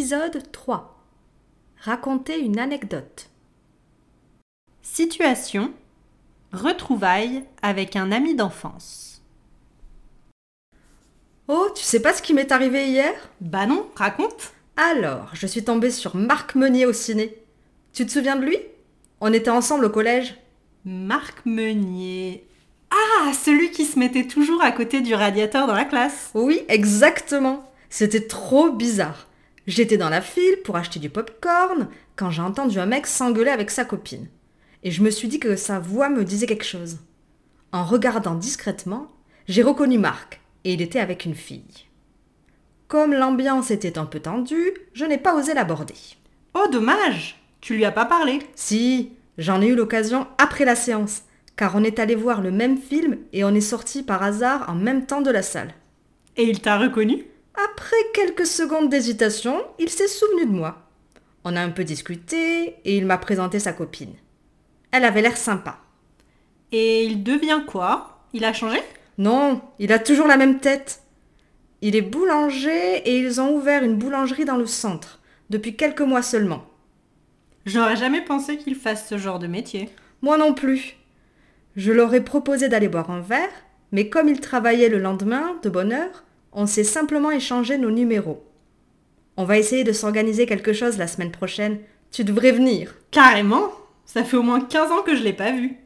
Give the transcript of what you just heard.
Épisode 3 Raconter une anecdote. Situation Retrouvailles avec un ami d'enfance. Oh, tu sais pas ce qui m'est arrivé hier? Bah non, raconte Alors, je suis tombée sur Marc Meunier au ciné. Tu te souviens de lui? On était ensemble au collège. Marc Meunier. Ah, celui qui se mettait toujours à côté du radiateur dans la classe. Oui, exactement. C'était trop bizarre. J'étais dans la file pour acheter du popcorn quand j'ai entendu un mec s'engueuler avec sa copine. Et je me suis dit que sa voix me disait quelque chose. En regardant discrètement, j'ai reconnu Marc, et il était avec une fille. Comme l'ambiance était un peu tendue, je n'ai pas osé l'aborder. Oh, dommage Tu lui as pas parlé? Si, j'en ai eu l'occasion après la séance, car on est allé voir le même film et on est sorti par hasard en même temps de la salle. Et il t'a reconnu? Après quelques secondes d'hésitation, il s'est souvenu de moi. On a un peu discuté et il m'a présenté sa copine. Elle avait l'air sympa. Et il devient quoi? Il a changé? Non, il a toujours la même tête. Il est boulanger et ils ont ouvert une boulangerie dans le centre, depuis quelques mois seulement. J'aurais jamais pensé qu'il fasse ce genre de métier. Moi non plus. Je leur ai proposé d'aller boire un verre, mais comme il travaillait le lendemain, de bonne heure, on s'est simplement échangé nos numéros. On va essayer de s'organiser quelque chose la semaine prochaine. Tu devrais venir. Carrément Ça fait au moins 15 ans que je l'ai pas vu.